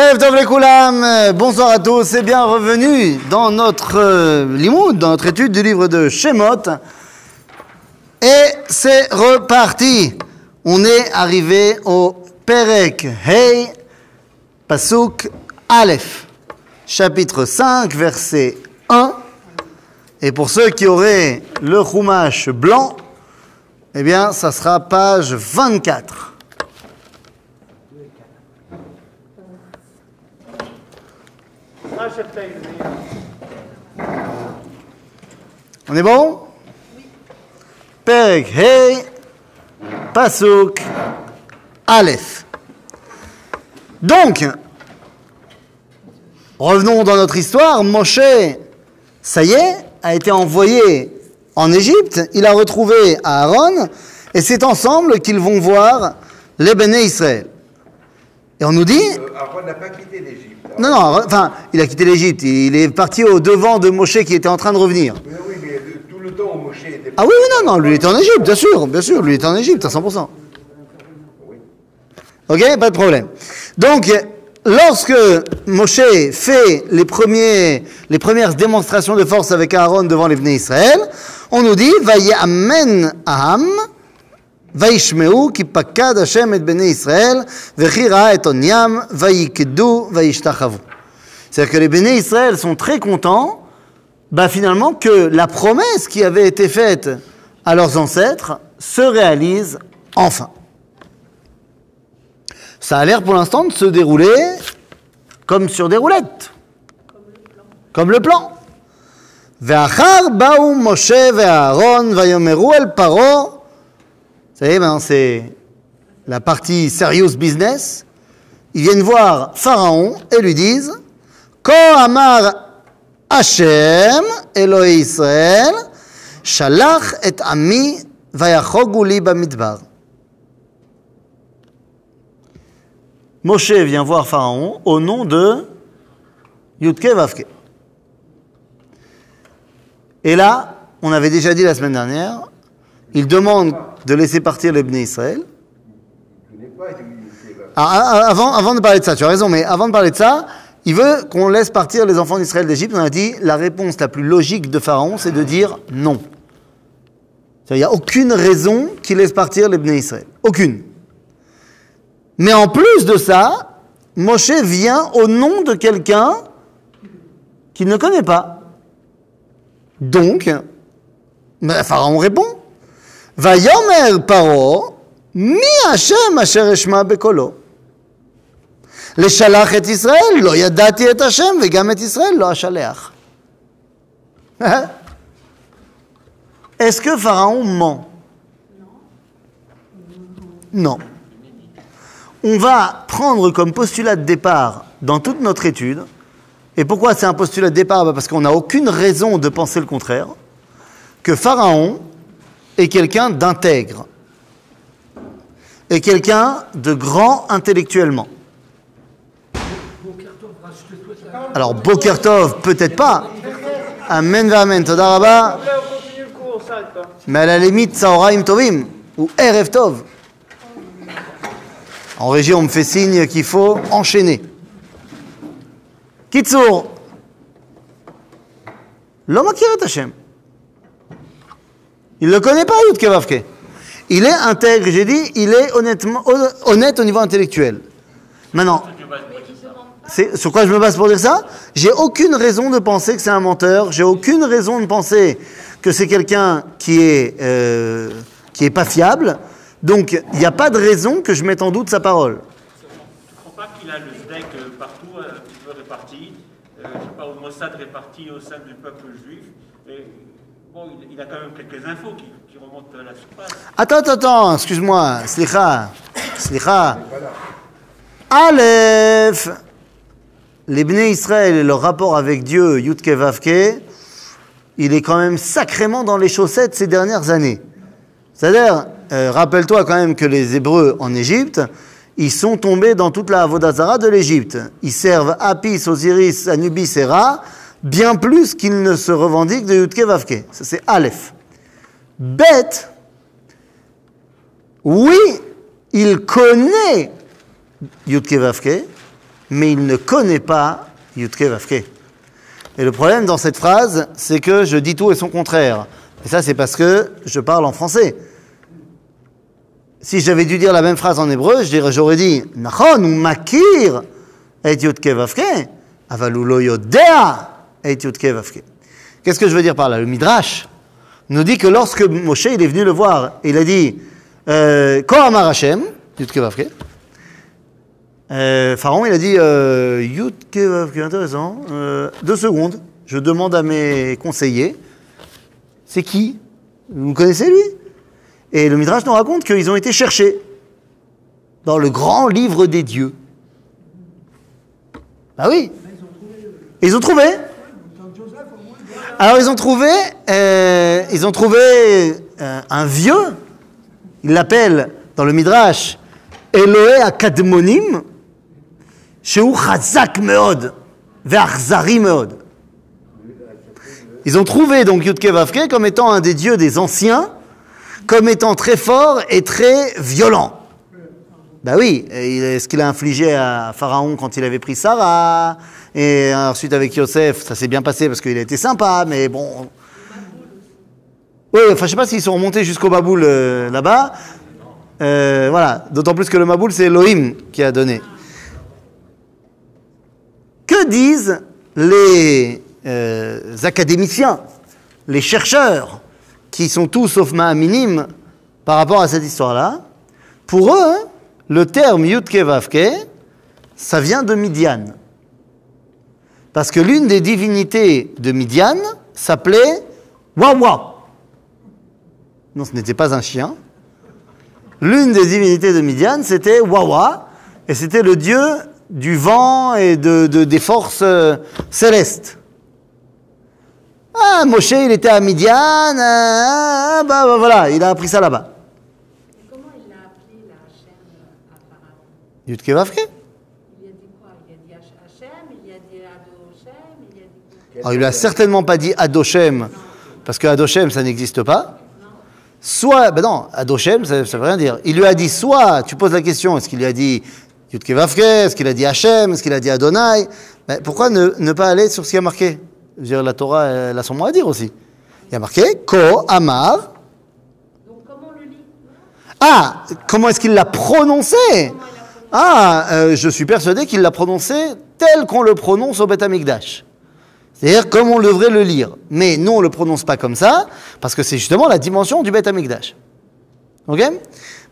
Tov Lekoulam, bonsoir à tous et bienvenue dans notre euh, dans notre étude du livre de Shemot. Et c'est reparti. On est arrivé au Perek Hey, Pasuk Aleph, chapitre 5, verset 1. Et pour ceux qui auraient le Chumash blanc, eh bien, ça sera page 24. On est bon? Perek Hey, Pasuk Aleph. Donc, revenons dans notre histoire. Moshe, ça y est, a été envoyé en Égypte. Il a retrouvé Aaron et c'est ensemble qu'ils vont voir les Béné Israël. Et on nous dit. Aaron n'a pas quitté l'Égypte. Non, non, enfin, il a quitté l'Égypte. Il est parti au devant de Moshe qui était en train de revenir. Oui, oui, mais tout le temps Moshe était Ah oui, oui, non, non, lui était en Égypte, bien sûr, bien sûr, lui était en Égypte à 100%. Ok, pas de problème. Donc, lorsque Moshe fait les, premiers, les premières démonstrations de force avec Aaron devant les Israël, on nous dit, Vayamen Aham, וישמעו כי פקד השם את בני ישראל, וכי ראה את עוניים, ויקדו וישתחוו. C'est-à-dire que les Béné Israël sont très contents, bah finalement, que la promesse qui avait été faite à leurs ancêtres se réalise enfin. Ça a l'air pour l'instant de se dérouler comme sur des roulettes. Comme le plan. ואחר באו משה vous savez, maintenant c'est la partie serious business, ils viennent voir Pharaon et lui disent Ko amar Hashem, Elohei Israël, shalach et ami vayachogu li bamidbar. Moshe vient voir Pharaon au nom de Yudke Vavke. Et là, on avait déjà dit la semaine dernière, il demande de laisser partir les Bnei Israël. Là. Ah, ah, avant, avant de parler de ça, tu as raison, mais avant de parler de ça, il veut qu'on laisse partir les enfants d'Israël d'Égypte. On a dit la réponse la plus logique de Pharaon, c'est de dire non. Il n'y a aucune raison qu'il laisse partir les Bnei Israël. Aucune. Mais en plus de ça, Moshe vient au nom de quelqu'un qu'il ne connaît pas. Donc, mais Pharaon répond ויאמר פרעה, מי השם אשר אשמע בקולו? לשלח את ישראל, לא ידעתי את השם, וגם את ישראל לא אשלח. Est-ce que Pharaon ment Non. On va prendre comme postulat de départ dans toute notre étude, et pourquoi c'est un postulat de départ Bah Parce qu'on n'a aucune raison de penser le contraire, que Pharaon est quelqu'un d'intègre, et quelqu'un de grand intellectuellement. Alors, Bokertov, peut-être pas. Amen Amen, Toda Rabba. on continue le cours, on s'arrête pas. Mais à la limite, Saoraim Tovim, ou Erev Tov. En régie, on me fait signe qu'il faut enchaîner. Kitsour. L'homme a et Hashem. Il ne le connaît pas, Yud Kevavke. Il est intègre, j'ai dit, il est honnêtement, honnête au niveau intellectuel. Maintenant, sur quoi je me base pour dire ça? J'ai aucune raison de penser que c'est un menteur. J'ai aucune raison de penser que c'est quelqu'un qui est euh, qui est pas fiable. Donc il n'y a pas de raison que je mette en doute sa parole. Tu ne crois pas qu'il a le SDEC euh, partout, un peu réparti, euh, je sais pas, au Mossad réparti au sein du peuple juif Il, a quand même quelques infos qui, qui remontent à la surface. Attends, attends, attends, excuse-moi. Slicha. Slicha. Aleph. Les Bnei Israël et leur rapport avec Dieu, Yudke Vavke, il est quand même sacrément dans les chaussettes ces dernières années. C'est-à-dire, euh, rappelle-toi quand même que les Hébreux en Égypte, ils sont tombés dans toute la Avodazara de l'Égypte. Ils servent Apis, Osiris, Anubis et Ra, bien plus qu'ils ne se revendiquent de Yudke Vavke. C'est Aleph. Bête, oui, il connaît Yudke Vavke, mais il ne connaît pas Yutke Vavke. Et le problème dans cette phrase, c'est que je dis tout et son contraire. Et ça, c'est parce que je parle en français. Si j'avais dû dire la même phrase en hébreu, j'aurais dit Nachon ou makir et Yutke Vavke, aval hu lo yodea et Yutke Vavke. Qu'est-ce que je veux dire par là? Le Midrash nous dit que lorsque Moshe il est venu le voir, il a dit euh, Ko amar. Euh, Pharaon, il a dit euh, intéressant. Euh, deux secondes, je demande à mes conseillers c'est qui? Vous connaissez lui? Et le Midrash nous raconte qu'ils ont été cherchés dans le grand livre des dieux. Ah oui Ils ont trouvé alors ils ont trouvé, euh, ils ont trouvé euh, un vieux, ils l'appellent dans le Midrash, Eloé Akadmonim, Shehu Chazak Meod, Ve'achzari Meod. Ils ont trouvé donc Yudke Vavke comme étant un des dieux des anciens, comme étant très fort et très violent. Bah oui, ce qu'il a infligé à Pharaon quand il avait pris Sarah, et ensuite avec Yosef, ça s'est bien passé parce qu'il a été sympa, mais bon. Oui, enfin je sais pas s'ils sont remontés jusqu'au Baboul euh, là-bas. Euh, voilà, d'autant plus que le Maboul c'est Elohim qui a donné. Que disent les euh, académiciens, les chercheurs, qui sont tous sauf minime par rapport à cette histoire-là? Pour eux, le terme Yudke Vavke, ça vient de Midian. Parce que l'une des divinités de Midian s'appelait Wawa. Non, ce n'était pas un chien. L'une des divinités de Midian, c'était Wawa, et c'était le dieu du vent et de, de- des forces euh, célestes. Ah, Moshe, il était à Midian, ah, bah, bah, voilà, il a appris ça là-bas. Comment il a appelé la Hachem à Pharaon Yudke Vavke. Il a dit quoi Il a dit Hach- Hachem, il a dit Adoshem, il a dit quoi? Alors, il lui a certainement pas dit Adoshem, parce que Adoshem, ça n'existe pas. Soit, ben non, Adoshem, ça, ça veut rien dire. Il lui a dit soit, tu poses la question, est-ce qu'il lui a dit Yudke Vavke, est-ce qu'il a dit Hachem, est-ce qu'il a dit Adonai? Ben, Pourquoi ne, ne pas aller sur ce qui a marqué? Je veux dire, la Torah, elle a son mot à dire aussi. Il y a marqué Ko Amar. Donc comment on le lit? Ah, comment est-ce qu'il l'a prononcé? Ah, euh, je suis persuadé qu'il l'a prononcé tel qu'on le prononce au Beth Amikdash. C'est-à-dire comme on devrait le lire. Mais nous, on ne le prononce pas comme ça, parce que c'est justement la dimension du Beth Amikdash. Ok?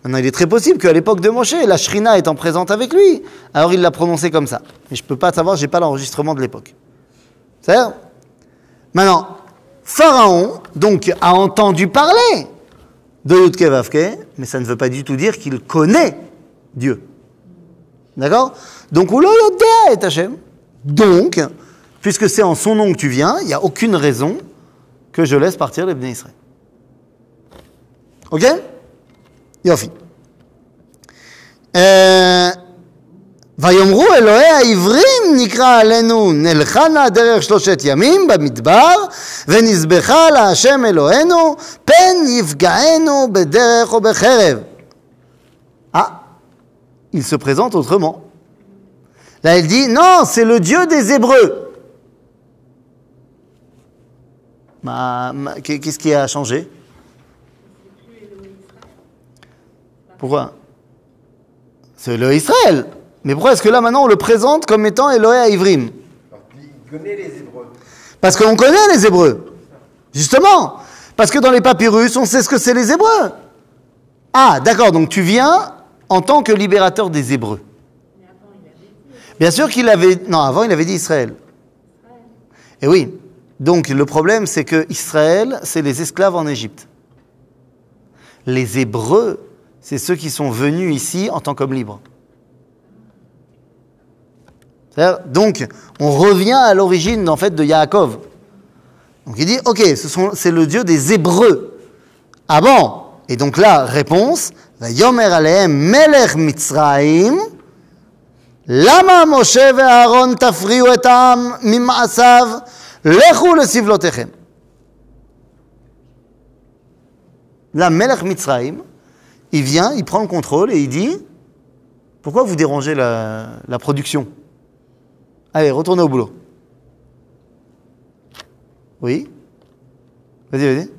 Maintenant, il est très possible qu'à l'époque de Moshe, la Shrina étant présente avec lui, alors il l'a prononcé comme ça. Mais je ne peux pas savoir, je n'ai pas l'enregistrement de l'époque. C'est Maintenant, Pharaon, donc, a entendu parler de Yudke mais ça ne veut pas du tout dire qu'il connaît Dieu. D'accord Donc, Ulo Yodea et Hachem. Donc, puisque c'est en son nom que tu viens, il n'y a aucune raison que je laisse partir les Bnei Israël. Ok Yofi. Euh, ויאמרו אלוהי העברים נקרא עלינו נלכה נא דרך שלושת ימים במדבר ונזבחה להשם אלוהינו פן יפגענו בדרך או בחרב. Il se présente autrement. Là, il dit non, c'est le Dieu des Hébreux. Qu'est-ce qui a changé? Pourquoi? C'est le. Mais pourquoi est-ce que là maintenant on le présente comme étant Eloé à Ivrim? Parce qu'on connaît les Hébreux. Justement. Parce que dans les papyrus, on sait ce que c'est les Hébreux. Ah, d'accord, donc tu viens en tant que libérateur des Hébreux. Bien sûr qu'il avait... Non, avant il avait dit Israël. Et oui. Donc le problème, c'est que Israël, c'est les esclaves en Égypte. Les Hébreux, c'est ceux qui sont venus ici en tant qu'hommes libres. Donc, on revient à l'origine en fait de Yaakov. Donc il dit, ok, c'est le Dieu des Hébreux. Ah bon? Et donc là, réponse, Vayomer alehem melech Mitzraim, lama Moshe ve'Aaron tafriu et העם ממעשיו, לכו לסבלותיכם. Là, Melech Mitzraim, il vient, il prend le contrôle et il dit, pourquoi vous dérangez la, la production Allez, retournez au boulot. Oui Vas-y, vas-y.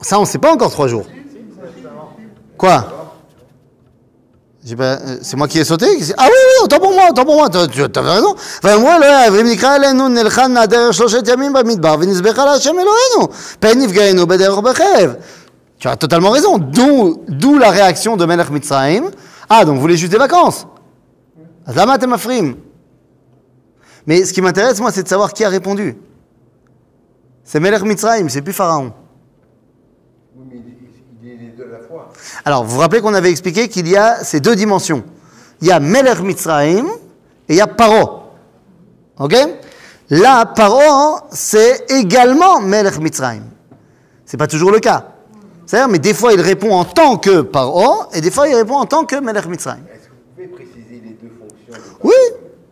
Ça, on ne sait pas encore trois jours. Quoi J'ai pas- euh, C'est moi qui ai sauté Ah oui, oui, autant pour moi, autant pour moi, tu tu- t'avais raison. ואמרו אלוהי, ואם נקרא אלינו נלכה נעדר שלושת ימים במדבר ונזבחה להשם אלוהינו, פן נפגענו בדרך ובחרב. Tu as totalement raison. D'où d'où la réaction de Melech Mitzrayim. Ah, donc vous voulez juste des vacances אז למה אתם מפריעים Mais ce qui m'intéresse, moi, c'est de savoir qui a répondu. C'est Melech Mitzrayim, c'est plus Pharaon. Alors, vous vous rappelez qu'on avait expliqué qu'il y a ces deux dimensions. Il y a Melech Mitzrayim et il y a Paro. Ok? Là, Paro, c'est également Melech Mitzrayim. C'est pas toujours le cas. C'est-à-dire, mais des fois, il répond en tant que Paro et des fois, il répond en tant que Melech Mitzrayim. Est-ce que vous pouvez préciser les deux fonctions de Oui,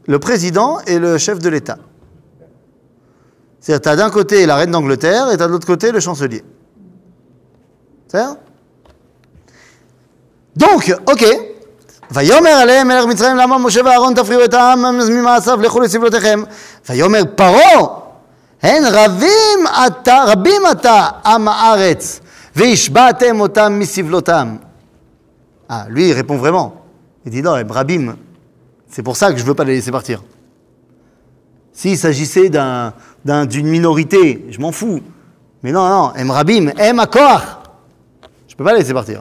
le président et le chef de l'État. C'est-à-dire, tu as d'un côté la reine d'Angleterre et tu as de l'autre côté le chancelier. C'est-à-dire? Donc, ok. ויאמר עליהם מלך מצרים למה משה ואהרון תפריעו את העם ממעשיו לכו לסבלותיכם ויאמר פרעה הן רבים אתה רבים אתה עם הארץ והשבעתם אותם מסבלותם Ah, lui, il répond vraiment. Il dit non, Brabim, c'est pour ça que je ne veux pas les laisser partir. S'il s'agissait d'un, d'un- d'une minorité, je m'en fous. Mais non, non, Emrabim, Em Akor. Je ne peux pas les laisser partir.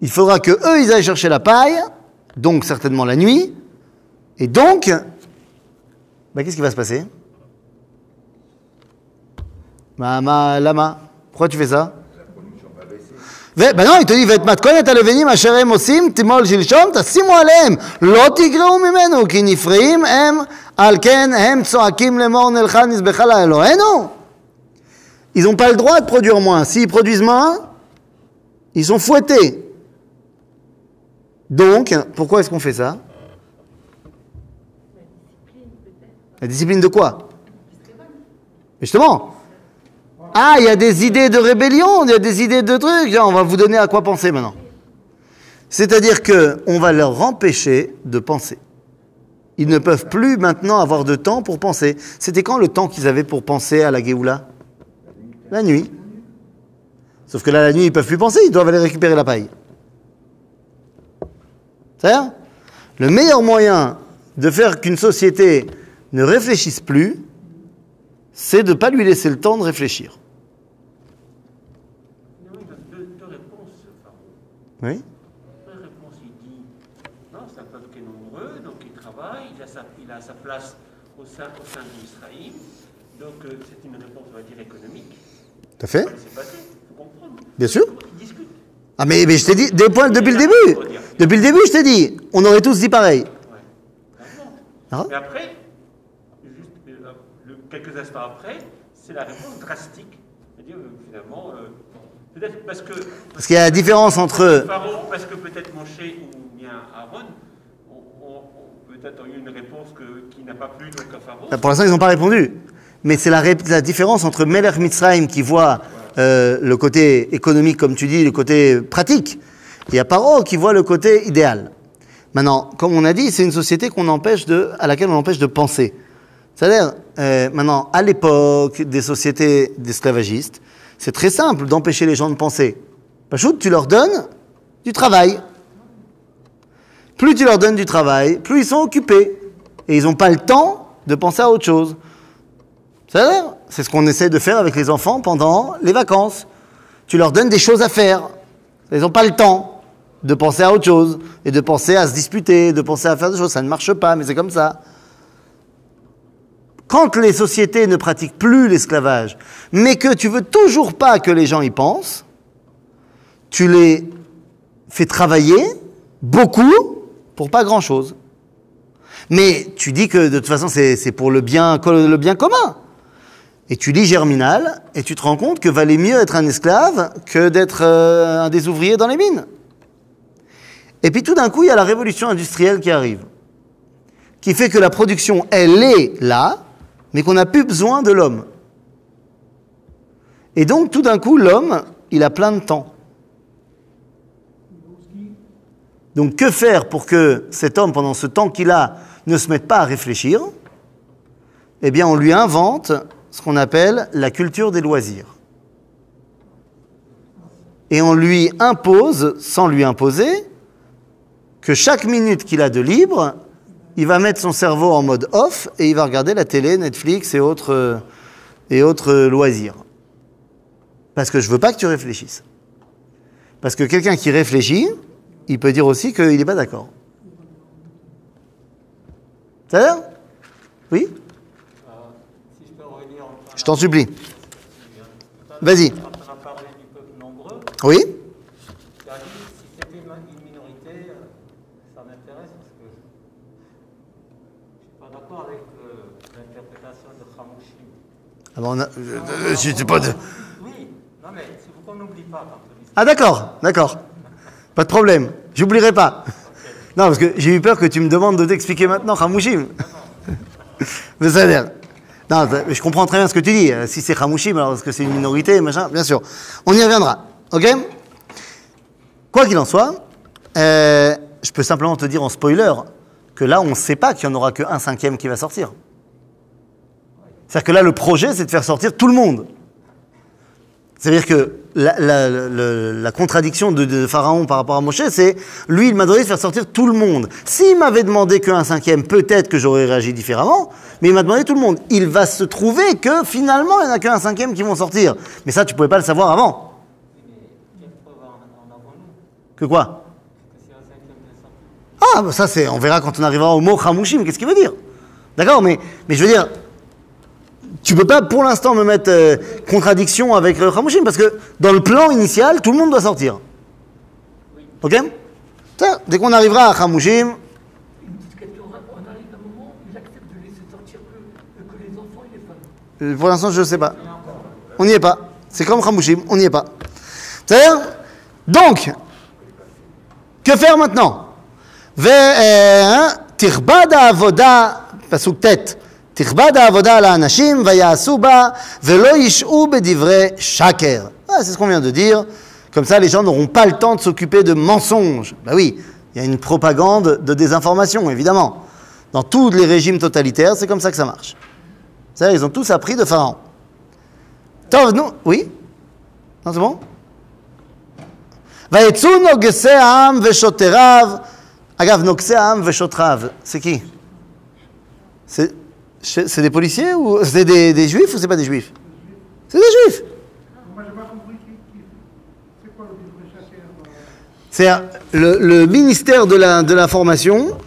Il faudra que eux, ils aillent chercher la paille, donc certainement la nuit, et donc, bah, qu'est-ce qui va se passer Bah, ma, lama, pourquoi tu fais ça ו- ben non, il te dit, ואת מתכונת הלבנים אשר הם עושים, תימול שלשום, תשימו עליהם, לא תגרעו ממנו, כי נפרעים הם, על כן הם צועקים לאמור נלכה נזבחה לאלוהינו. Ils n'ont pas le droit de produire moins. S'ils produisent moins, ils sont fouettés. Donc, pourquoi est-ce qu'on fait ça? La discipline de quoi? Justement. Ah, il y a des idées de rébellion, il y a des idées de trucs. On va vous donner à quoi penser maintenant. C'est-à-dire que on va leur empêcher de penser. Ils ne peuvent plus maintenant avoir de temps pour penser. C'était quand le temps qu'ils avaient pour penser à la Géoula? La nuit. Sauf que là, la nuit, ils peuvent plus penser, ils doivent aller récupérer la paille. C'est-à-dire Le meilleur moyen de faire qu'une société ne réfléchisse plus, c'est de ne pas lui laisser le temps de réfléchir. Oui Première réponse, il dit non, c'est un peuple qui est nombreux, donc il travaille, il a sa, il a sa place au sein, au sein d'Israël. Donc euh, c'est une réponse, on va dire, économique. Tout à fait il faut comprendre. Bien sûr. Ils discutent. Ah mais, mais je t'ai dit, des points depuis le début Depuis le début, je t'ai dit, on aurait tous dit pareil. Ouais. Ah. Mais après, juste euh, quelques instants après, c'est la réponse drastique. C'est-à-dire, euh, finalement, euh, peut-être parce que Parce qu'il y a la différence entre... Parce que peut-être Moshe ou bien Aaron peut-être eu une réponse que- qui n'a pas plu donc à Pharaon. Bah, Pour l'instant, ils n'ont pas répondu. Mais c'est la, la différence entre Melech Mitzrayim qui voit euh, le côté économique, comme tu dis, le côté pratique, et à Paro qui voit le côté idéal. Maintenant, comme on a dit, c'est une société qu'on empêche de, à laquelle on empêche de penser. C'est-à-dire, euh, maintenant, à l'époque des sociétés d'esclavagistes, c'est très simple d'empêcher les gens de penser. Pachout, tu leur donnes du travail. Plus tu leur donnes du travail, plus ils sont occupés. Et ils n'ont pas le temps de penser à autre chose. C'est-à-dire, c'est ce qu'on essaie de faire avec les enfants pendant les vacances. Tu leur donnes des choses à faire. Ils n'ont pas le temps de penser à autre chose et de penser à se disputer, de penser à faire des choses. Ça ne marche pas, mais c'est comme ça. quand les sociétés ne pratiquent plus l'esclavage, mais que tu veux toujours pas que les gens y pensent, tu les fais travailler beaucoup pour pas grand-chose. Mais tu dis que de toute façon c'est c'est pour le bien, le bien commun. Et tu lis Germinal et tu te rends compte que valait mieux être un esclave que d'être euh, un des ouvriers dans les mines. Et puis tout d'un coup, il y a la révolution industrielle qui arrive, qui fait que la production, elle est là, mais qu'on n'a plus besoin de l'homme. Et donc tout d'un coup, l'homme, il a plein de temps. Donc que faire pour que cet homme, pendant ce temps qu'il a, ne se mette pas à réfléchir? Eh bien, on lui invente ce qu'on appelle la culture des loisirs. Et on lui impose, sans lui imposer, que chaque minute qu'il a de libre, il va mettre son cerveau en mode off et il va regarder la télé, Netflix et autres, euh, et autres loisirs. Parce que je veux pas que tu réfléchisses. Parce que quelqu'un qui réfléchit, il peut dire aussi qu'il n'est pas d'accord. Ça va Oui? Je t'en supplie. Vas-y. Oui tu as dit si c'était une une minorité, euh, ça m'intéresse parce que je ne suis pas d'accord avec euh, l'interprétation de Khamouchi. ah bon, on a- je- je- je sais pas de- Oui, non mais il faut qu'on n'oublie pas quand on dit Ah d'accord, d'accord. Pas de problème. J'oublierai pas. Non, parce que j'ai eu peur que tu me demandes de t'expliquer maintenant, Hamouchim. Mais ça a l'air. Non, je comprends très bien ce que tu dis. Euh, Si c'est Hamouchim, alors est-ce que c'est une minorité, machin Bien sûr. On y reviendra. Ok? Quoi qu'il en soit, euh, je peux simplement te dire en spoiler que là, on ne sait pas qu'il n'y en aura qu'un cinquième qui va sortir. C'est-à-dire que là, le projet, c'est de faire sortir tout le monde. C'est-à-dire que la, la- le- la contradiction de, de Pharaon par rapport à Moshe, c'est lui, il m'a demandé de faire sortir tout le monde. S'il m'avait demandé qu'un cinquième, peut-être que j'aurais réagi différemment, mais il m'a demandé tout le monde. Il va se trouver que finalement, il n'y en a qu'un cinquième qui vont sortir. Mais ça, tu pouvais pas le savoir avant. Que quoi que c'est un cinquième des sorties Ah, bah ça, c'est, on verra quand on arrivera au mot Hamushim, qu'est-ce qu'il veut dire? D'accord, mais, mais je veux dire, tu peux pas pour l'instant me mettre euh, contradiction avec Hamushim, parce que dans le plan initial, tout le monde doit sortir. Ok? Dès qu'on arrivera à femmes. euh, pour l'instant, je ne sais pas. On n'y est pas. C'est comme Hamushim, on n'y est pas. C'est-à-dire Donc, que faire maintenant? ותכבד העבודה, פסוק ט', תכבד העבודה על האנשים ויעשו בה ולא ישעו בדברי שקר. Ah, c'est ce qu'on vient de dire. Comme ça, les gens n'auront pas le temps de s'occuper de mensonges. Ben oui, il y a une propagande de désinformation, évidemment. Dans tous les régimes totalitaires, c'est comme ça que ça marche. C'est-à-dire, ils ont tous appris de Pharaon. Tov, nous, oui Non, c'est bon Agave, Noxéam, Veshotrav, c'est qui c'est, des policiers ou c'est des, juifs ou c'est pas des juifs? C'est des juifs! C'est le, le ministère de, de l'information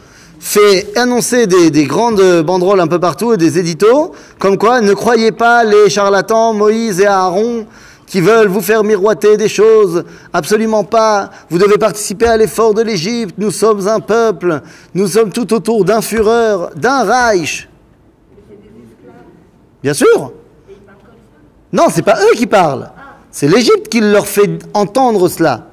fait annoncer des, des, grandes banderoles un peu partout et des éditos comme quoi ne croyez pas les charlatans Moïse et Aaron qui veulent vous faire miroiter des choses, absolument pas. Vous devez participer à l'effort de l'Égypte. Nous sommes un peuple. Nous sommes tout autour d'un Führer, d'un Reich. Bien sûr. Non, c'est pas eux qui parlent. C'est l'Égypte qui leur fait entendre cela.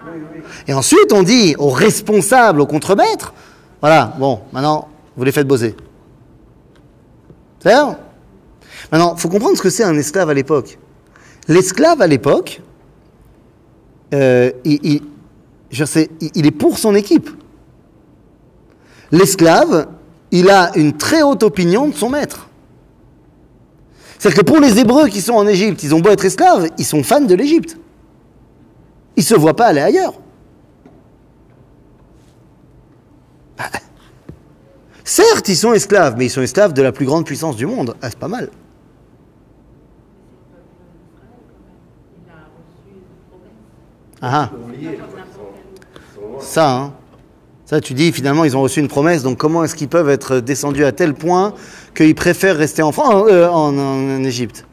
Et ensuite, on dit aux responsables, aux contremaîtres, voilà, bon, maintenant, vous les faites bosser. C'est Maintenant, il faut comprendre ce que c'est un esclave à l'époque. L'esclave à l'époque, euh, il, est pour son équipe. L'esclave, il a une très haute opinion de son maître. C'est-à-dire que pour les Hébreux qui sont en Égypte, ils ont beau être esclaves, ils sont fans de l'Égypte. Ils ne se voient pas aller ailleurs. Bah, Certes, ils sont esclaves, mais ils sont esclaves de la plus grande puissance du monde. Ah, c'est pas mal. Il a reçu une promesse. Ah. Ça, hein. Ça, tu dis, finalement, ils ont reçu une promesse, donc comment est-ce qu'ils peuvent être descendus à tel point qu'ils préfèrent rester en, Fran- euh, en, Égypte?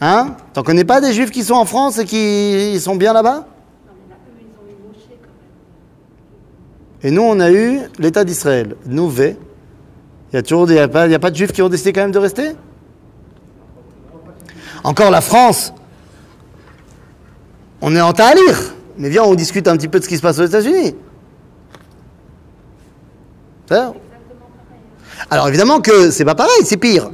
Hein? T'en connais pas des juifs qui sont en France et qui sont bien là-bas? Et nous, on a eu l'État d'Israël. Nous, V. Il n'y a a a pas de juifs qui ont décidé quand même de rester? Encore la France. On est en lire. Mais viens, on discute un petit peu de ce qui se passe aux États-Unis. Ça Alors évidemment que c'est pas pareil, c'est pire.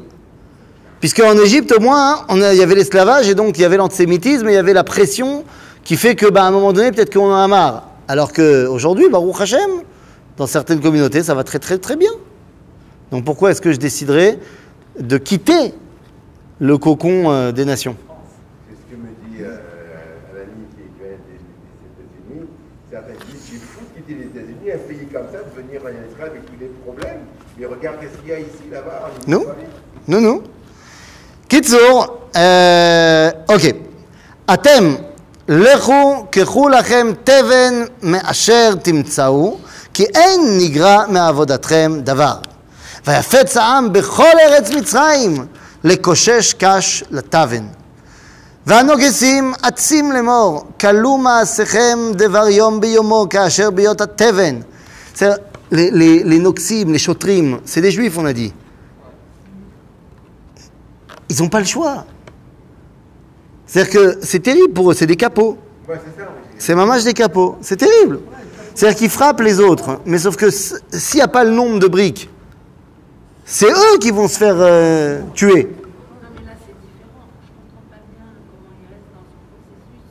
Puisque en Égypte, au moins, hein, il y avait l'esclavage et donc il y avait l'antisémitisme et il y avait la pression qui fait que, bah, un moment donné, peut-être qu'on en a marre. Alors qu'aujourd'hui, Baruch Hashem, dans certaines communautés, ça va très très très bien. Donc pourquoi est-ce que je déciderais de quitter le cocon euh, des nations C'est ce que me dit euh, un ami qui qui vient des, des États-Unis. Certains disent c'est fou de quitter les États-Unis, un pays comme ça, de venir en Israël avec tous les problèmes. Mais regarde qu'est-ce qu'il y a ici, là-bas. en Non. Israël. Non, non. קיצור, אה, אוקיי. אתם, לכו, קחו לכם תבן מאשר תמצאו, כי אין נגרע מעבודתכם דבר. ויפץ העם בכל ארץ מצרים, לקושש קש לתבן. והנוגסים עצים לאמור, כלו מעשיכם דבר יום ביומו, כאשר ביות התבן. C'est-à-dire, Les, les, les noxim, les chotrim, c'est des juifs, on a dit. Ils n'ont pas le choix. C'est-à-dire que c'est terrible pour eux, c'est des capots. Ouais, c'est ça. oui. C'est mamage des capots. C'est terrible. C'est-à-dire qu'ils frappent les autres. Mais sauf que s- s'il n'y a pas le nombre de briques, c'est eux qui vont se faire euh, tuer. Non, mais là, c'est différent. Je ne comprends pas bien comment il reste dans son processus.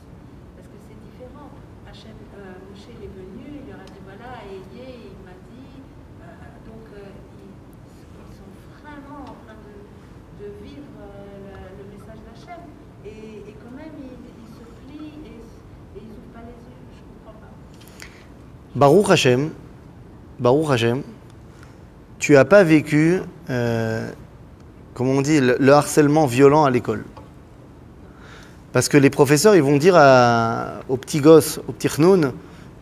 Parce que c'est différent. Hachem, euh, il est venu, il a dit voilà, il m'a dit. euh, donc, ils, sont vraiment en train de, vivre le, message d'Hachem. Et, quand même, ils, se plient et, ils n'ouvrent pas les yeux. Je ne comprends pas. Baruch Hashem, Baruch Hashem, tu n'as pas vécu, euh, comment on dit, le, le harcèlement violent à l'école. Parce que les professeurs, ils vont dire à- aux petits gosses, aux petits chnoun,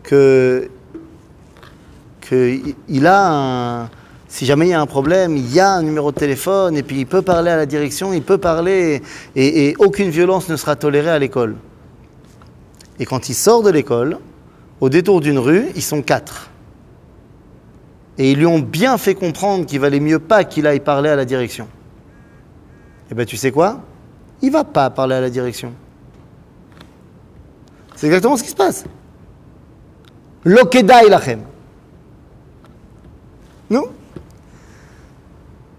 que, que i- il a si jamais il y a un problème, il y a un numéro de téléphone, et puis il peut parler à la direction, il peut parler, et, et aucune violence ne sera tolérée à l'école. Et quand il sort de l'école, au détour d'une rue, ils sont quatre Et ils lui ont bien fait comprendre qu'il valait mieux pas qu'il aille parler à la direction. Et ben tu sais quoi Il va pas parler à la direction. C'est exactement ce qui se passe. Lokedai lachem. Non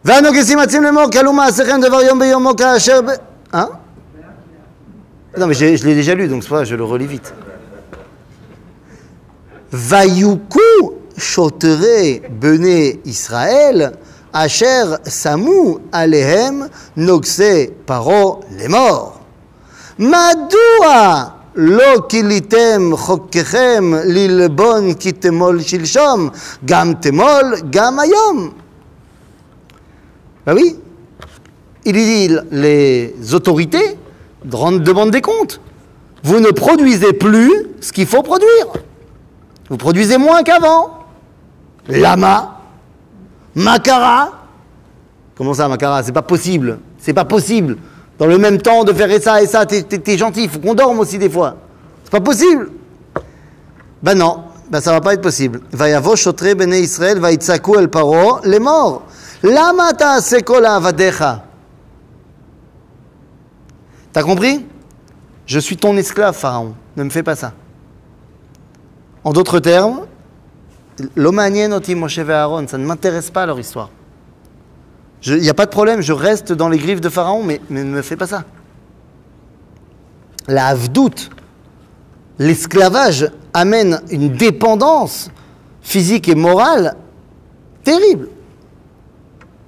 והנוגסים עצים לאמור, כלו מעשיכם דבר יום ביומו כאשר ב... Hein Non mais j'ai- je l'ai déjà lu, donc c'est pour ça que je le relis vite. ויוכו שוטרי בני ישראל אשר שמו עליהם נוגסי פרעה לאמור. מדוע לא כיליתם חוקכם ללבון כי תמול שלשום, גם תמול גם היום? Ben oui, il dit les autorités rendent- demandent des comptes. Vous ne produisez plus ce qu'il faut produire. Vous produisez moins qu'avant. lama, makara. Comment ça, makara? C'est pas possible. C'est pas possible. Dans le même temps, de faire et ça et ça, t'es, gentil. Il faut qu'on dorme aussi des fois. C'est pas possible. Ben non, ben ça va pas être possible. Vayavo shotre bene Israël, vaitzaku el paro, les morts. Lama ta'ase kol avadecha. T'as compris? Je suis ton esclave, Pharaon. Ne me fais pas ça. En d'autres termes, ça ne m'intéresse pas leur histoire. Il n'y a pas de problème, je reste dans les griffes de Pharaon, mais, ne me fais pas ça. La Havdout, l'esclavage amène une dépendance physique et morale terrible.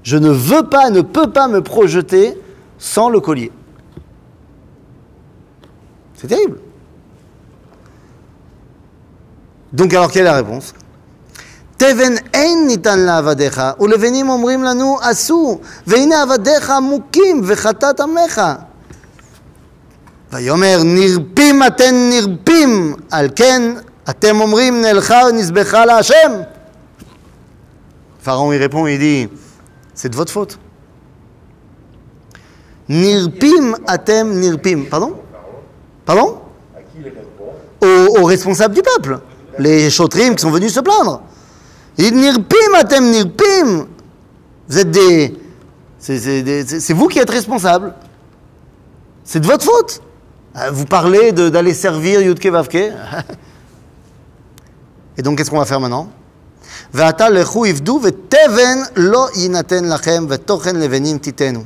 Je ne veux pas, ne peux pas me projeter sans le collier. C'est terrible. Donc alors quelle est la réponse? תבן אין ניתן לעבדיך, ולבנים אומרים לנו עשו, והנה עבדיך מוכים וחטאת עמך. ויאמר נרפים אתן נרפים על כן אתם אומרים נלכה ונזבחה להשם Pharaon il répond il dit c'est de votre faute Nirpim atem nirpim pardon pardon À qui il répond aux, aux responsables du peuple, les chotrim qui sont venus se plaindre. Il dit Nirpim atem nirpim. Vous êtes des. C'est c'est des- c'est- c'est vous qui êtes responsables. C'est de votre faute. Euh, Vous parlez de- d'aller servir Yudke Vavke. Et donc, qu'est-ce qu'on va faire maintenant ועתה לכו עבדו ותבן לא יינתן לכם ותוכן לבנים תיתנו.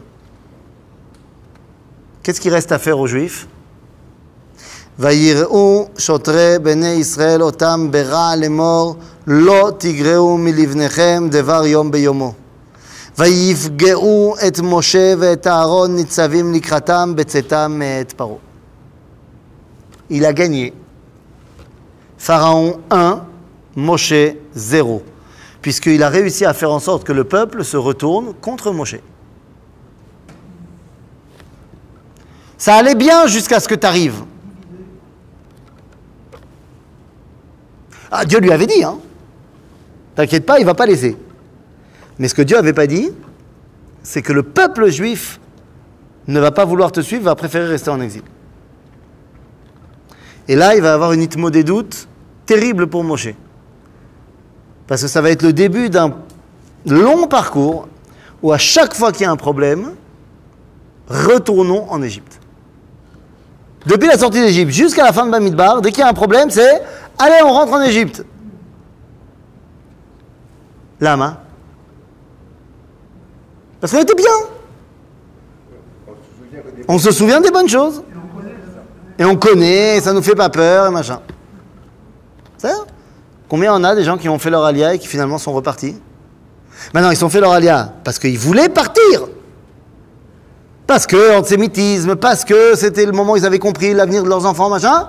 Qu'est-ce qu'il reste à faire aux Juifs ויראו שוטרי בני ישראל אותם ברע לאמור לא תגרעו מלבניכם דבר יום ביומו. ויפגעו את משה ואת אהרון ניצבים לקראתם בצאתם מאת פרעה. Il a gagné. Pharaon 1, Moshe 0. Puisqu'il a réussi à faire en sorte que le peuple se retourne contre Moshe. Ça allait bien jusqu'à ce que tu arrives. Ah, Dieu lui avait dit, hein. T'inquiète pas, il va pas laisser. Mais ce que Dieu n'avait pas dit, c'est que le peuple juif ne va pas vouloir te suivre, va préférer rester en exil. Et là, il va avoir une itmo des doutes terrible pour Moshe. Parce que ça va être le début d'un long parcours où à chaque fois qu'il y a un problème, retournons en Égypte. Depuis la sortie d'Égypte jusqu'à la fin de Bamidbar, dès qu'il y a un problème, c'est allez, on rentre en Égypte. Lama. Parce qu'on était bien. On se souvient des bonnes choses. Et on connaît, ça nous fait pas peur et machin. Combien on a des gens qui ont fait leur alia et qui finalement sont repartis Maintenant, ils ont fait leur alia parce qu'ils voulaient partir. Parce que antisémitisme, parce que c'était le moment où ils avaient compris l'avenir de leurs enfants, machin.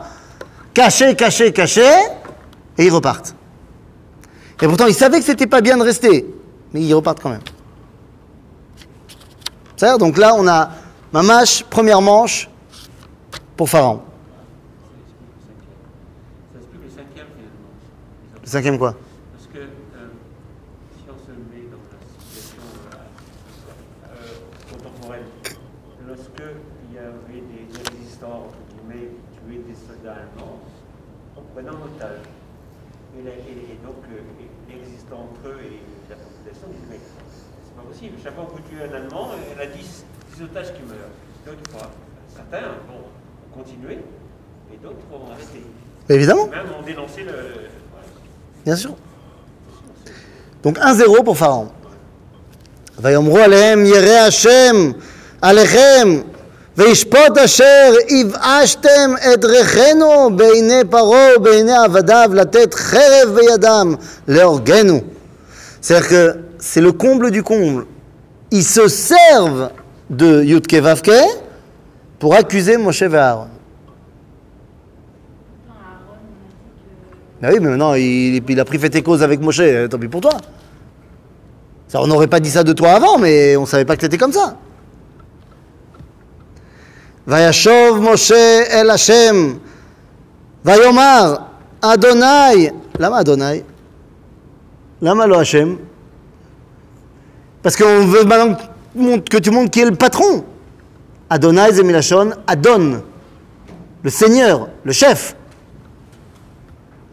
Caché, caché, caché, et ils repartent. Et pourtant, ils savaient que c'était pas bien de rester, mais ils repartent quand même. C'est-à-dire, donc là, on a Mamash, première manche, pour Pharaon. Ça explique le cinquième finalement. Le cinquième quoi Parce que euh, si on se met dans la situation euh, euh, contemporaine, lorsque il y avait des, des résistants entre guillemets, qui tuaient des soldats allemands, en prenant en otage. Et, la- et- et donc euh, et les résistants entre eux et la population disaient mais c'est pas possible, chaque fois que vous tuez un Allemand, il y en a 10, 10 otages qui meurent. Donc il faudra- certains vont continuer et d'autres vont arrêter. Mais Évidemment, Même ont dénoncé le. voilà. bien sûr. Donc 1-0 pour Pharaon. ויאמרו עליהם ירא השם עליכם וישפוט אשר יבאשתם את ריחנו בעיני פרעה ובעיני עבדיו לתת חרב בידם להורגנו. C'est-à-dire que c'est le comble du comble. Ils se servent de Yudke Vavke pour accuser Moshe et Aaron. Ah oui, mais maintenant, il, il a pris fait et cause avec Moshe, euh, tant pis pour toi. Ça, on n'aurait pas dit ça de toi avant, mais on savait pas que t'étais comme ça. וישוב משה אל השם, ויאמר, אדוני, למה אדוני? למה לא השם? Parce qu'on veut maintenant que tu montres qui est le patron. Adonai, c'est Milachon, Adon, le seigneur, le chef.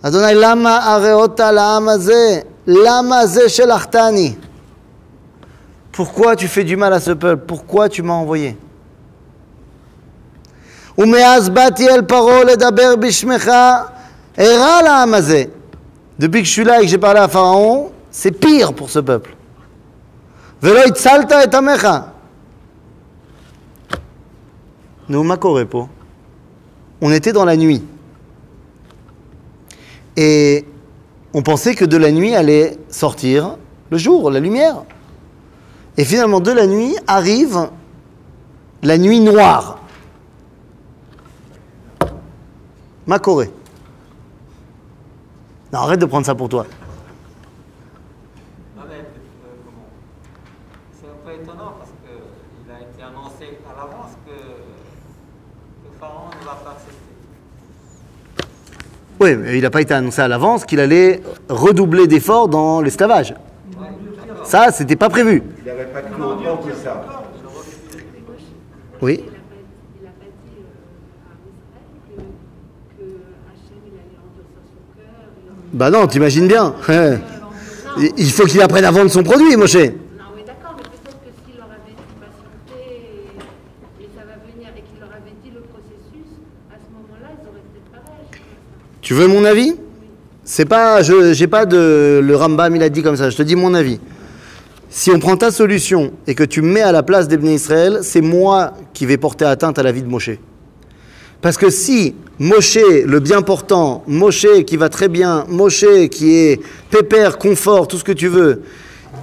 אדוני, למה הריאות לעם הזה? למה זה שלחתני? Pourquoi tu fais du mal à ce peuple? Pourquoi tu m'as envoyé? ומאז באתי אל פרעה לדבר בשמך, הרע לעם הזה. Depuis que je suis là et que j'ai parlé à Pharaon, c'est pire pour ce peuple. ולא הצלת את עמך. נו, מה קורה פה? On était dans la nuit. Et on pensait que de la nuit allait sortir le jour, la lumière. Et finalement, de la nuit arrive la nuit noire. Macoré. Non, arrête de prendre ça pour toi. Non mais euh, comment C'est un peu étonnant parce qu'il a été annoncé à l'avance que, que Pharaon ne va pas accepter. Oui, mais il n'a pas été annoncé à l'avance qu'il allait redoubler d'efforts dans l'esclavage. Ça, c'était pas prévu. Il n'avait pas cru autant que ça. Oui. Bah non, t'imagines bien. Il faut qu'il apprenne à vendre son produit, Moshe. non, oui, d'accord, mais peut-être que s'il leur avait dit patienter et, et ça va venir et qu'il leur avait dit le processus, à ce moment-là, ils auraient peut-être pareil. je pense. Tu veux mon avis? C'est pas, je, j'ai pas de, le Rambam il a dit comme ça. Je te dis mon avis. Si on prend ta solution et que tu me mets à la place d'Ebné Israël, c'est moi qui vais porter atteinte à la vie de Moshe. Parce que si Moshe, le bien portant, Moshe qui va très bien, Moshe qui est pépère, confort, tout ce que tu veux,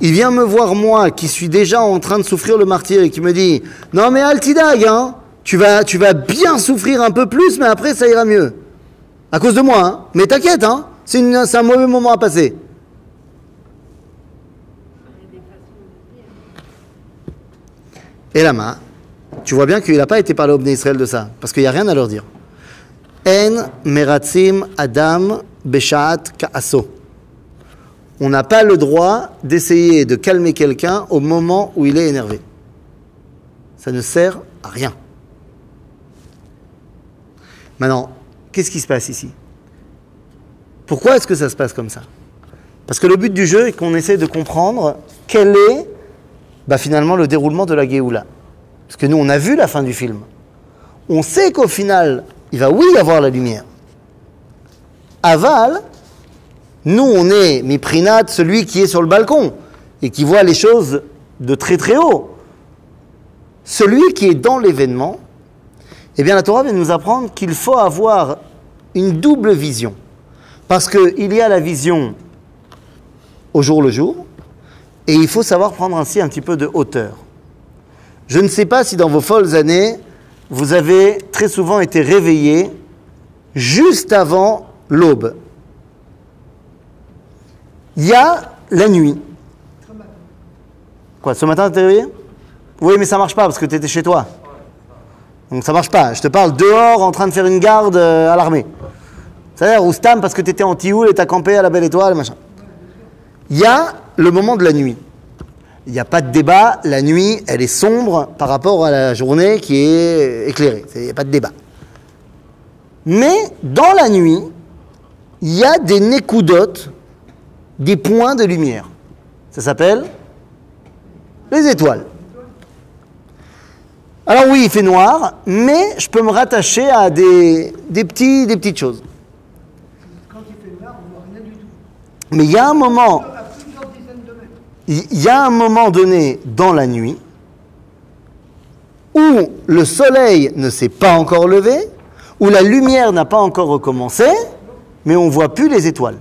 il vient me voir moi qui suis déjà en train de souffrir le martyr et qui me dit Non mais Altidag, hein, tu, vas, tu vas bien souffrir un peu plus, mais après ça ira mieux. À cause de moi, hein. Mais t'inquiète, hein. C'est, un mauvais moment à passer. Et la main, tu vois bien qu'il n'a pas été parlé au Bnei Israël de ça, parce qu'il n'y a rien à leur dire. En meratzim adam beshat ka'aso. On n'a pas le droit d'essayer de calmer quelqu'un au moment où il est énervé. Ça ne sert à rien. Maintenant, qu'est-ce qui se passe ici? Pourquoi est-ce que ça se passe comme ça? Parce que le but du jeu est qu'on essaie de comprendre quel est bah, finalement le déroulement de la Géoula. Parce que nous, on a vu la fin du film. On sait qu'au final, il va oui y avoir la lumière. Aval, nous, on est Miprinat, celui qui est sur le balcon et qui voit les choses de très très haut. Celui qui est dans l'événement, eh bien la Torah vient nous apprendre qu'il faut avoir une double vision. Parce qu'il y a la vision au jour le jour, et il faut savoir prendre ainsi un petit peu de hauteur. Je ne sais pas si dans vos folles années, vous avez très souvent été réveillé juste avant l'aube. Il y a la nuit. Quoi, ce matin, t'es réveillé? Oui, mais ça marche pas parce que tu étais chez toi. Donc ça marche pas. Je te parle dehors en train de faire une garde euh, à l'armée. C'est-à-dire, ou stam parce que tu étais en tioul et t'as campé à la belle étoile, machin. Il y a le moment de la nuit. Il n'y a pas de débat. La nuit, elle est sombre par rapport à la journée qui est éclairée. Il n'y a pas de débat. Mais dans la nuit, il y a des nécoudotes, des points de lumière. Ça s'appelle les étoiles. Alors oui, il fait noir, mais je peux me rattacher à des, des, petits, des petites choses. Quand il fait noir, on voit rien du tout. Mais il y a un moment, il y a un moment donné dans la nuit où le soleil ne s'est pas encore levé, où la lumière n'a pas encore recommencé, mais on voit plus les étoiles.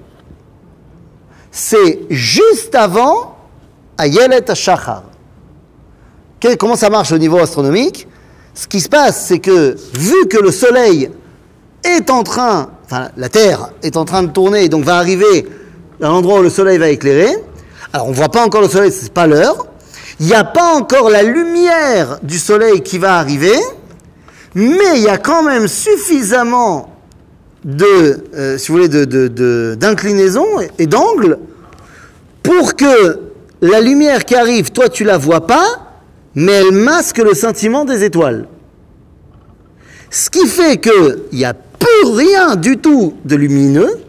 C'est juste avant Ayelet Shachar. Comment ça marche au niveau astronomique? Ce qui se passe, c'est que vu que le soleil est en train, enfin la Terre est en train de tourner, et donc va arriver à l'endroit où le soleil va éclairer. Alors on ne voit pas encore le soleil, c'est pas l'heure. Il n'y a pas encore la lumière du soleil qui va arriver, mais il y a quand même suffisamment de, euh, si vous voulez, de, d'inclinaison et d'angle pour que la lumière qui arrive, toi tu la vois pas, mais elle masque le sentiment des étoiles. Ce qui fait qu'il n'y a plus rien du tout de lumineux,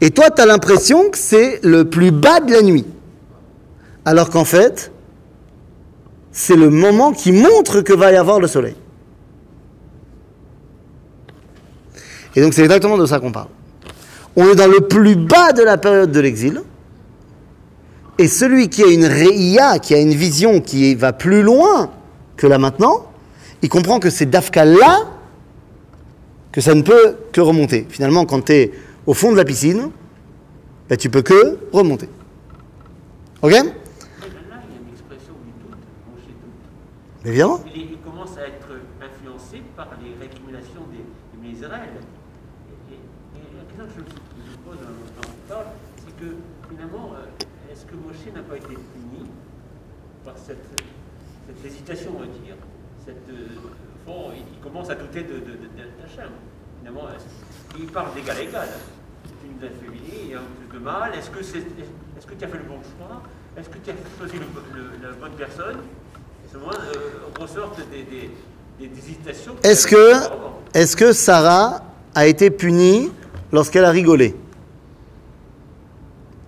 et toi tu as l'impression que c'est le plus bas de la nuit. Alors qu'en fait, c'est le moment qui montre que va y avoir le soleil. Et donc c'est exactement de ça qu'on parle. On est dans le plus bas de la période de l'exil. Et celui qui a une réia, qui a une vision qui va plus loin que là maintenant, il comprend que c'est d'Afka là que ça ne peut que remonter. Finalement, quand tu es au fond de la piscine, ben, tu peux que remonter. Ok? Là, il y a une expression du doute, doute. Évidemment. Il, commence à être influencé par les récriminations des, des Israël. Et, et- et la question que je, que je pose dans le temps, c'est que finalement, euh, que Moshe n'a pas été puni par cette, cette hésitation, on va dire, cette euh, bon, il, il commence à douter de, de, de. Finalement, il parle d'égal à égal. Tu nous as venir, il y a un peu de mal. Est-ce que, c'est, est-ce que tu as fait le bon choix? Est-ce que tu as choisi la bonne personne? Et souvent, euh, ressortent des, des, des hésitations. Est-ce que, est-ce que Sarah a été punie lorsqu'elle a rigolé?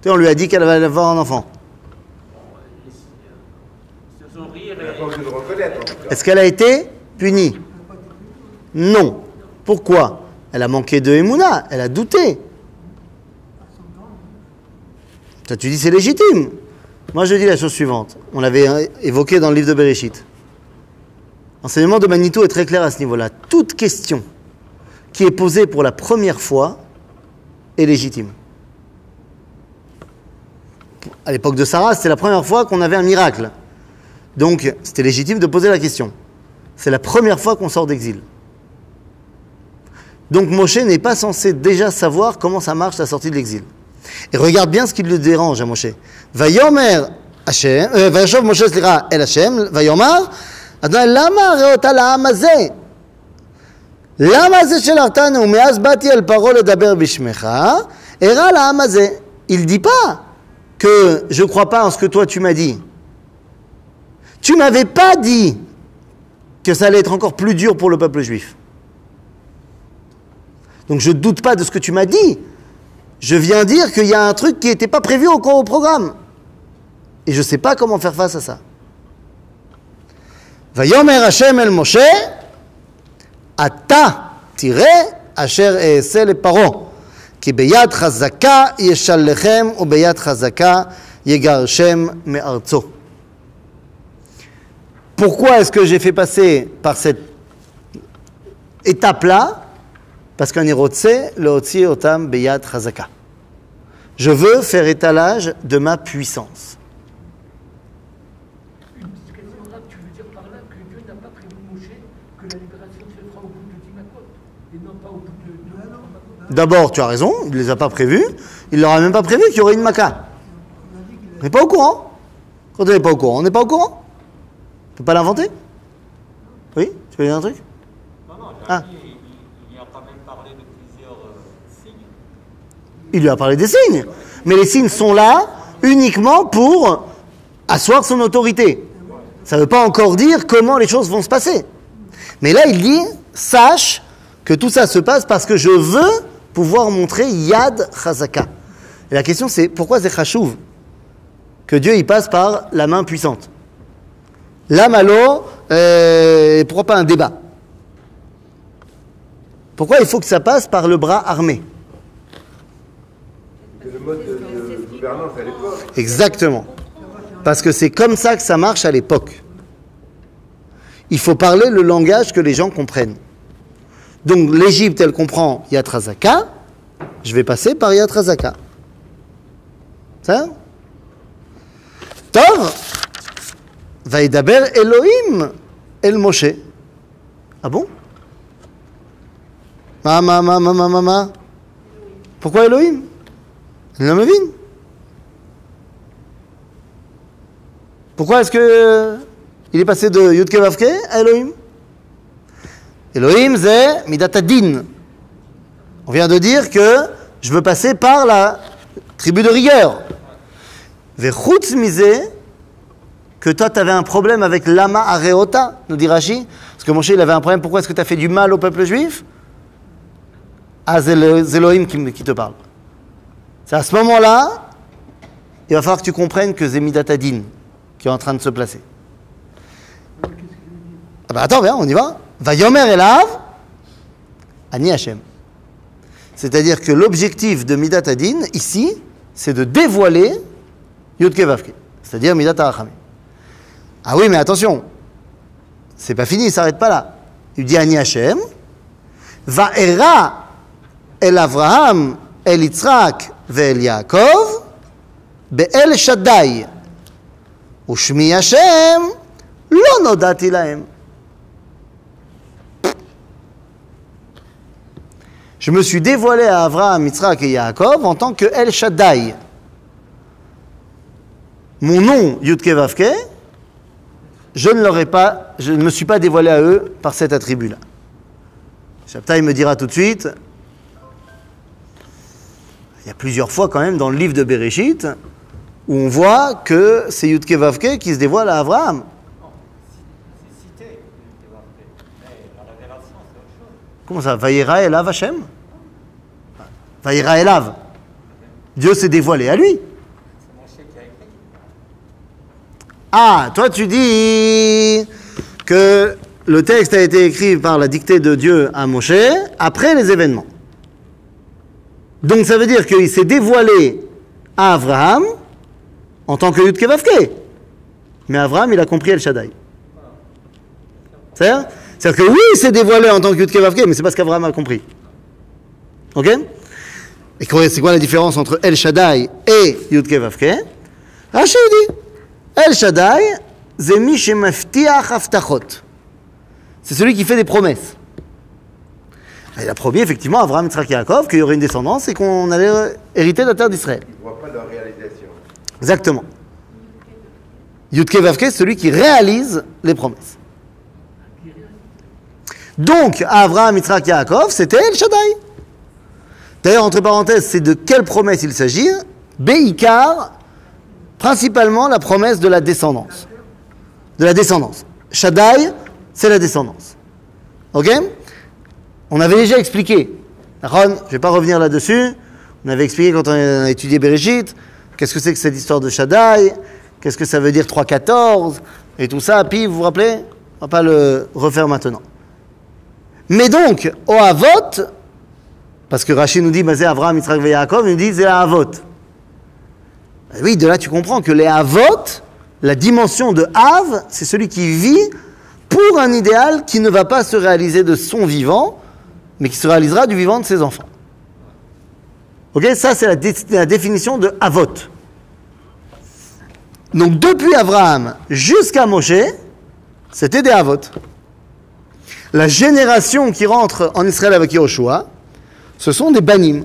On lui a dit qu'elle allait avoir un enfant. Est-ce qu'elle a été punie? Non. Pourquoi? Elle a manqué de Emouna, elle a douté. Toi, tu dis c'est légitime. Moi, je dis la chose suivante. On l'avait euh, évoqué dans le livre de Bereshit. L'enseignement de Manitou est très clair à ce niveau-là. Toute question qui est posée pour la première fois est légitime à l'époque de Sarah, c'était la première fois qu'on avait un miracle. Donc, c'était légitime de poser la question. C'est la première fois qu'on sort d'exil. Donc, Moshe n'est pas censé déjà savoir comment ça marche la sortie de l'exil. Et regarde bien ce qui le dérange à Moshe. Vayomer Hashem, euh, El Lama Reota Il dit pas que je ne crois pas en ce que toi tu m'as dit. Tu m'avais pas dit que ça allait être encore plus dur pour le peuple juif. Donc je ne doute pas de ce que tu m'as dit. Je viens dire qu'il y a un truc qui n'était pas prévu au, au programme. Et je ne sais pas comment faire face à ça. Vayomer Hashem el Moshe, Ata tiré Asher et. כי ביד חזקה ישלכם וביד חזקה יגרשם מארצו. Pourquoi est-ce que j'ai fait passer par cette étape-là Parce qu'un irotse, le otsi otam beyad chazaka. Je veux faire étalage de ma puissance. D'abord, tu as raison, il ne les a pas prévus. Il leur a même pas prévu qu'il y aurait une maca. On n'est pas au courant. Quand on n'est pas au courant, on n'est pas au courant. On peut pas l'inventer Oui Tu veux dire un truc? Non, non, Ah. dit, il, il a quand même parlé de plusieurs euh, signes. Il lui a parlé des signes. Mais les signes sont là uniquement pour asseoir son autorité. Ça ne veut pas encore dire comment les choses vont se passer. Mais là, il dit, sache que tout ça se passe parce que je veux pouvoir montrer Yad Chazaka. Et la question c'est, pourquoi c'est Chachouv Que Dieu il passe par la main puissante? Là, Malo, euh, pourquoi pas un débat? Pourquoi il faut que ça passe par le bras armé? C'est le mode de, de gouvernance à l'époque. Exactement. Parce que c'est comme ça que ça marche à l'époque. Il faut parler le langage que les gens comprennent. Donc l'Égypte, elle comprend Yatrazaka, je vais passer par Yatrazaka. Ça Tov Vaïdaber Elohim El Moshe. Ah bon Ma, ma, ma, ma, ma, ma, ma. Pourquoi Elohim Mevin Pourquoi est-ce que il est passé de Yudke à Elohim Elohim, c'est Midatadin. On vient de dire que je veux passer par la tribu de rigueur. Vechutz misé, que toi tu avais un problème avec Lama Areota, nous dit Rashi. Parce que Moshe il avait un problème, pourquoi est-ce que tu as fait du mal au peuple juif? Ah, c'est Elohim qui, te parle. C'est à ce moment-là, il va falloir que tu comprennes que c'est Midatadin qui est en train de se placer. Ah bah attends, viens, on y va. Vayomer Elav, Ani Hashem. C'est-à-dire que l'objectif de Midat Adin, ici, c'est de dévoiler Yudke c'est-à-dire Midat Arachamim. Ah oui, mais attention, c'est pas fini, il s'arrête pas là. Il dit Ani Hashem, Vaera El Avraham, El Yitzhak, Ve'el Yaakov, Be'el Shaddai. Ushmi Hashem, Lo Nodati Lahem. Je me suis dévoilé à Abraham, Yitzhak et Yaakov en tant que El Shaddai. Mon nom, Yudke Vavke, je ne pas, je ne me suis pas dévoilé à eux par cet attribut-là. Shabtai me dira tout de suite, il y a plusieurs fois quand même dans le livre de Bereshit où on voit que c'est Yudke Vavke qui se dévoile à Abraham. C'est cité, le Thévarté. mais la révélation, c'est autre chose. Comment ça Vaïra Elav Hashem Vaïra Elav. Dieu s'est dévoilé à lui. Ah, toi tu dis que le texte a été écrit par la dictée de Dieu à Moshe après les événements. Donc ça veut dire qu'il s'est dévoilé à Abraham en tant que Yudke Vavke. Mais Abraham, il a compris El Shaddai. C'est-à-dire C'est-à-dire que oui, il s'est dévoilé en tant que Yudke Vavke, mais c'est pas ce qu'Abraham a compris. Ok? Et c'est quoi la différence entre El Shaddai et Yudke Vavke Rashi dit El Shaddai, c'est mi shemaftiach haftachot. C'est celui qui fait des promesses. Et la première, effectivement, Abraham, Yitzhak et Yaakov, qu'il y aurait une descendance et qu'on allait hériter de la terre d'Israël. Ils ne voient pas leur réalisation. Exactement. Yudke Vavke, c'est celui qui réalise les promesses. Donc, Abraham, Yitzhak Yaakov, c'était El Shaddai. D'ailleurs, entre parenthèses, c'est de quelle promesse il s'agit? Beikar, principalement la promesse de la descendance. De la descendance. Shaddai, c'est la descendance. Ok? On avait déjà expliqué. Ron, je ne vais pas revenir là-dessus. On avait expliqué quand on a étudié Bereshit, qu'est-ce que c'est que cette histoire de Shaddai, qu'est-ce que ça veut dire 3.14, et tout ça. Puis, vous vous rappelez? On va pas le refaire maintenant. Mais donc, au Havot, parce que Rachid nous dit, bah, c'est Abraham, Yitzhak et Yaakov, il nous dit, c'est la Havot. Ben oui, de là tu comprends que les Havot, la dimension de Hav, c'est celui qui vit pour un idéal qui ne va pas se réaliser de son vivant, mais qui se réalisera du vivant de ses enfants. Ok, ça c'est la, dé- la définition de Havot. Donc depuis Abraham jusqu'à Moshe, c'était des Havot. La génération qui rentre en Israël avec Yahushua, ce sont des Banim.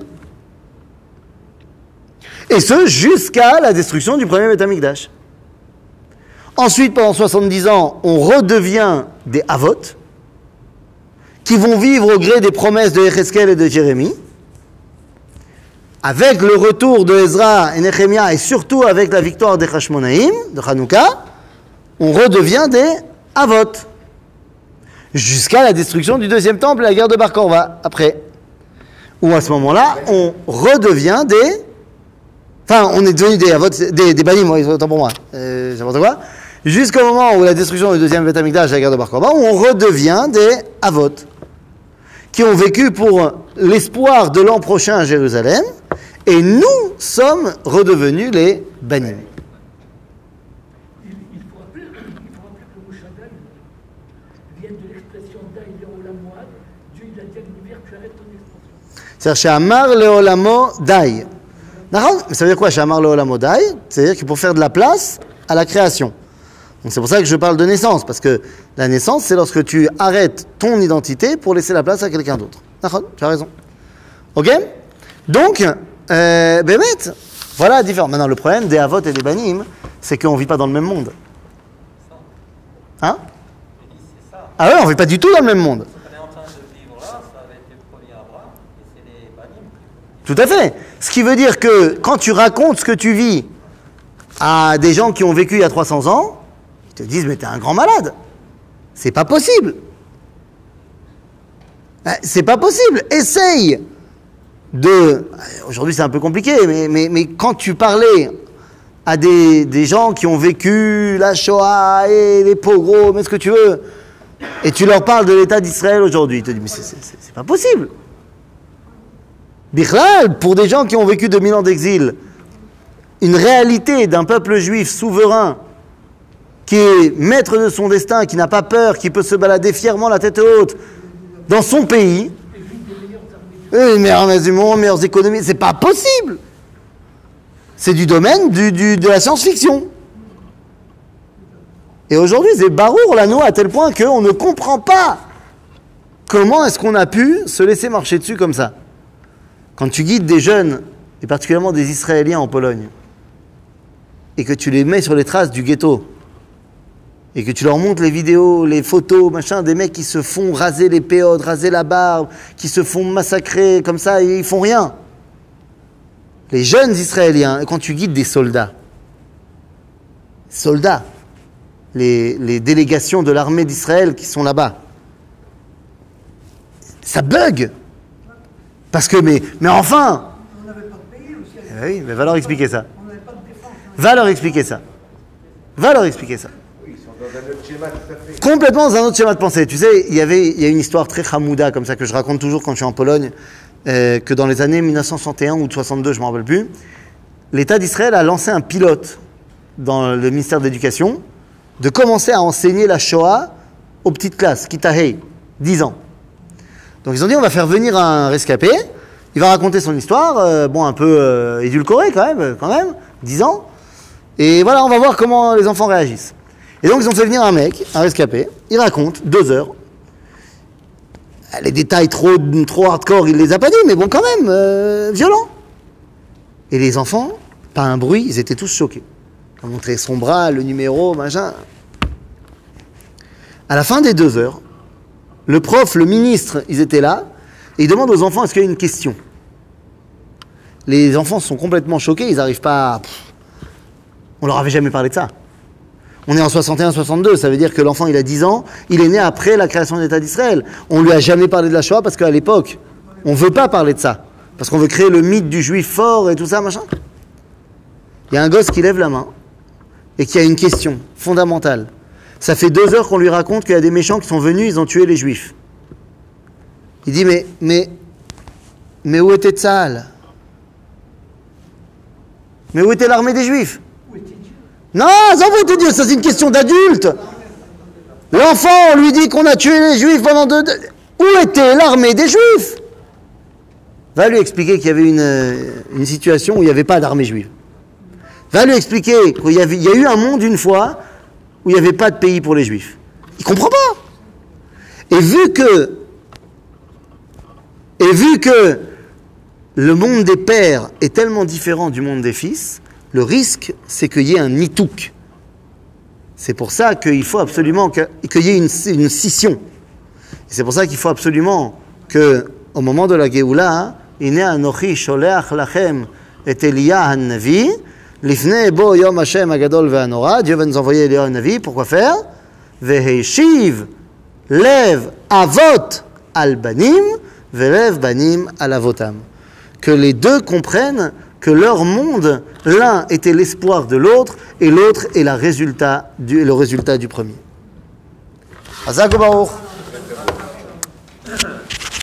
Et ce, jusqu'à la destruction du premier Beth Amikdash. Ensuite, pendant 70 ans, on redevient des Havot, qui vont vivre au gré des promesses de Yecheskel et de Jérémie, avec le retour de Ezra et Nehemiah, et surtout avec la victoire des Hashmonaïm, de Hanouka, on redevient des Havot. Jusqu'à la destruction du deuxième temple et la guerre de Bar Korva, après. Où à ce moment-là, on redevient des Enfin, on est devenu des avot, des, des banim, ouais, autant pour moi, euh, n'importe quoi. Jusqu'au moment où la destruction du deuxième Beth Amikdash, la guerre de Bar Korban, où on redevient des avot, qui ont vécu pour l'espoir de l'an prochain à Jérusalem, et nous sommes redevenus les banim. Il, il faut rappeler, il faut rappeler que le mot Shaddai vient de l'expression Dai Leolam Moad. Dieu il a dit à l'univers, tu arrêtes ton expansion. C'est-à-dire, chez Amar Leolamo Dai. Ça veut dire quoi, chez Amar Leolamo Dai? C'est-à-dire qu'il faut faire de la place à la création. Donc c'est pour ça que je parle de naissance, parce que la naissance, c'est lorsque tu arrêtes ton identité pour laisser la place à quelqu'un d'autre. Tu as raison. Ok? Donc, euh, Bémet, voilà la différence. Maintenant, le problème des Havot et des Banim, c'est qu'on ne vit pas dans le même monde. Hein? Ah ouais, on ne vit pas du tout dans le même monde. Ce qu'on est en train de vivre là, ça avait été promis à Abraham, et c'est les banim. Tout à fait. Ce qui veut dire que quand tu racontes ce que tu vis à des gens qui ont vécu il y a 300 ans, ils te disent mais t'es un grand malade. C'est pas possible. Euh, C'est pas possible. Essaye de. Aujourd'hui c'est un peu compliqué, mais, mais, mais quand tu parlais à des, gens qui ont vécu la Shoah et les pogroms, et ce que tu veux, et tu leur parles de l'état d'Israël aujourd'hui, ils te disent mais c'est pas possible. Bichlal, pour des gens qui ont vécu 2000 ans d'exil, une réalité d'un peuple juif souverain, qui est maître de son destin, qui n'a pas peur, qui peut se balader fièrement la tête haute dans son pays, les meilleures du monde, meilleures économies, c'est pas possible. C'est du domaine de la science-fiction. Et aujourd'hui, c'est barour l'anneau à tel point qu'on ne comprend pas comment est-ce qu'on a pu se laisser marcher dessus comme ça. Quand tu guides des jeunes, et particulièrement des Israéliens en Pologne, et que tu les mets sur les traces du ghetto, et que tu leur montres les vidéos, les photos, machin, des mecs qui se font raser les péodes, raser la barbe, qui se font massacrer comme ça et ils font rien. Les jeunes Israéliens, quand tu guides des soldats, soldats, les, les délégations de l'armée d'Israël qui sont là-bas, ça bug. Parce que, mais, mais enfin, On n'avait pas de pays aussi. eh oui, mais va leur expliquer ça. On n'avait pas de défense. Va leur expliquer ça. Va leur expliquer ça. Oui, ils sont dans un autre schéma tout à fait. Complètement dans un autre schéma de pensée. Tu sais, il y avait, il y a une histoire très chamouda comme ça que je raconte toujours quand je suis en Pologne, euh, que dans les années 1961 ou 62, je m'en rappelle plus, l'État d'Israël a lancé un pilote dans le ministère de l'Éducation de commencer à enseigner la Shoah aux petites classes, Kitahei, 10 ans. Donc ils ont dit on va faire venir un rescapé, il va raconter son histoire, euh, bon un peu euh, édulcorée quand même, quand même, 10 ans, et voilà on va voir comment les enfants réagissent. Et donc ils ont fait venir un mec, un rescapé, il raconte deux heures. Ah, Les détails trop, hardcore, il les a pas dit, mais bon quand même, euh, violent. Et les enfants, pas un bruit, ils étaient tous choqués. On montré son bras, le numéro, machin. À la fin des deux heures, le prof, le ministre, ils étaient là, et ils demandent aux enfants est-ce qu'il y a une question? Les enfants sont complètement choqués, ils n'arrivent pas à... On leur avait jamais parlé de ça. On est en 61-62, ça veut dire que l'enfant il a 10 ans, il est né après la création de l'État d'Israël. On lui a jamais parlé de la Shoah parce qu'à l'époque, on veut pas parler de ça. Parce qu'on veut créer le mythe du juif fort et tout ça, machin. Il y a un gosse qui lève la main et qui a une question fondamentale. Ça fait deux heures qu'on lui raconte qu'il y a des méchants qui sont venus, ils ont tué les juifs. Il dit mais, mais, où était Tzahal Mais où était l'armée des juifs? Dieu non, ça vous dire, ça c'est une question d'adulte. L'enfant, on lui dit qu'on a tué les juifs pendant deux... Où était l'armée des juifs? Va lui expliquer qu'il y avait une, euh, situation où il n'y avait pas d'armée juive. Va lui expliquer qu'il y a eu un monde une fois où il n'y avait pas de pays pour les juifs. Il comprend pas. Et vu que... Le monde des pères est tellement différent du monde des fils, le risque, c'est qu'il y ait un nitouk. C'est pour ça qu'il faut absolument qu'il y ait une, scission. C'est pour ça qu'il faut absolument que, au moment de la Géoula, Ine anochi sholeach lachem et han-Navi, lifne bo yom Hashem agadol ve'anora, Dieu va nous envoyer Elia han-Navi, pourquoi faire? Veheshiv lev avot al banim, velev banim al avotam. Que les deux comprennent que leur monde, l'un était l'espoir de l'autre et l'autre est le résultat du premier. Hazak Baruch.